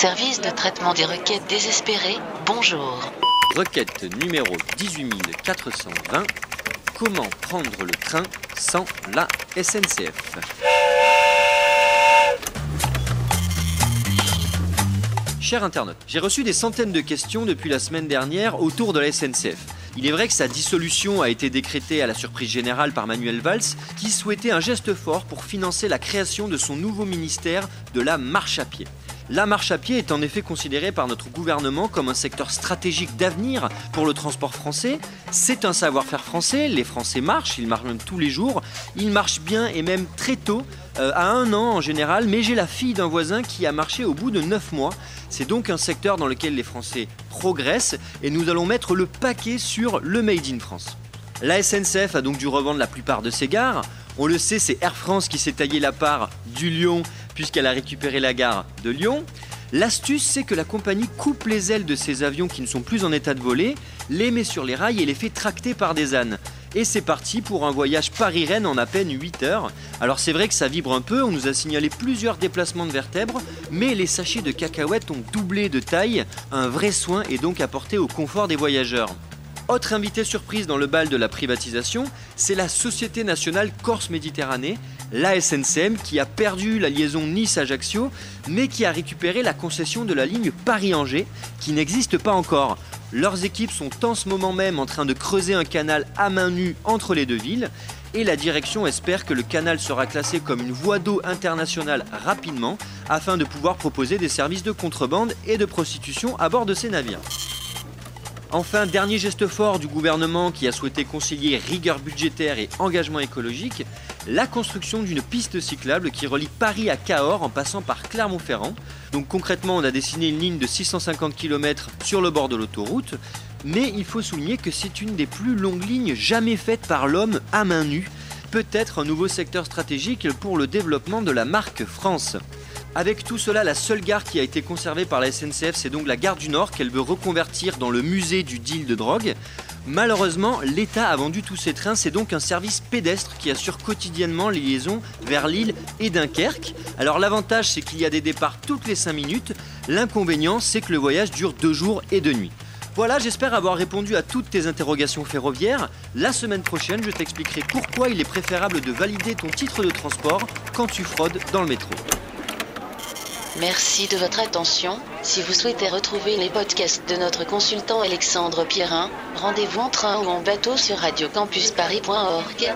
Service de traitement des requêtes désespérées, bonjour. Requête numéro 18420. Comment prendre le train sans la SNCF Cher internaute, j'ai reçu des centaines de questions depuis la semaine dernière autour de la SNCF. Il est vrai que sa dissolution a été décrétée à la surprise générale par Manuel Valls, qui souhaitait un geste fort pour financer la création de son nouveau ministère de la marche à pied. La marche à pied est en effet considérée par notre gouvernement comme un secteur stratégique d'avenir pour le transport français. C'est un savoir-faire français, les Français marchent, ils marchent même tous les jours, ils marchent bien et même très tôt, euh, à un an en général, mais j'ai la fille d'un voisin qui a marché au bout de 9 mois. C'est donc un secteur dans lequel les Français progressent et nous allons mettre le paquet sur le Made in France. La SNCF a donc dû revendre la plupart de ses gares. On le sait, c'est Air France qui s'est taillé la part du Lyon puisqu'elle a récupéré la gare de Lyon. L'astuce, c'est que la compagnie coupe les ailes de ces avions qui ne sont plus en état de voler, les met sur les rails et les fait tracter par des ânes. Et c'est parti pour un voyage Paris-Rennes en à peine 8 heures. Alors c'est vrai que ça vibre un peu, on nous a signalé plusieurs déplacements de vertèbres, mais les sachets de cacahuètes ont doublé de taille, un vrai soin est donc apporté au confort des voyageurs. Autre invité surprise dans le bal de la privatisation, c'est la Société nationale Corse-Méditerranée, la SNCM, qui a perdu la liaison Nice-Ajaccio, mais qui a récupéré la concession de la ligne Paris-Angers, qui n'existe pas encore. Leurs équipes sont en ce moment même en train de creuser un canal à main nue entre les deux villes, et la direction espère que le canal sera classé comme une voie d'eau internationale rapidement, afin de pouvoir proposer des services de contrebande et de prostitution à bord de ces navires. Enfin, dernier geste fort du gouvernement qui a souhaité concilier rigueur budgétaire et engagement écologique, la construction d'une piste cyclable qui relie Paris à Cahors en passant par Clermont-Ferrand. Donc concrètement, on a dessiné une ligne de 650 km sur le bord de l'autoroute, mais il faut souligner que c'est une des plus longues lignes jamais faites par l'homme à main nue, peut-être un nouveau secteur stratégique pour le développement de la marque France. Avec tout cela, la seule gare qui a été conservée par la SNCF, c'est donc la gare du Nord qu'elle veut reconvertir dans le musée du deal de drogue. Malheureusement, l'État a vendu tous ses trains, c'est donc un service pédestre qui assure quotidiennement les liaisons vers Lille et Dunkerque. Alors l'avantage c'est qu'il y a des départs toutes les 5 minutes, l'inconvénient c'est que le voyage dure 2 jours et 2 nuits. Voilà, j'espère avoir répondu à toutes tes interrogations ferroviaires. La semaine prochaine, je t'expliquerai pourquoi il est préférable de valider ton titre de transport quand tu fraudes dans le métro. Merci de votre attention. Si vous souhaitez retrouver les podcasts de notre consultant Alexandre Pierrin, rendez-vous en train ou en bateau sur radiocampusparis.org.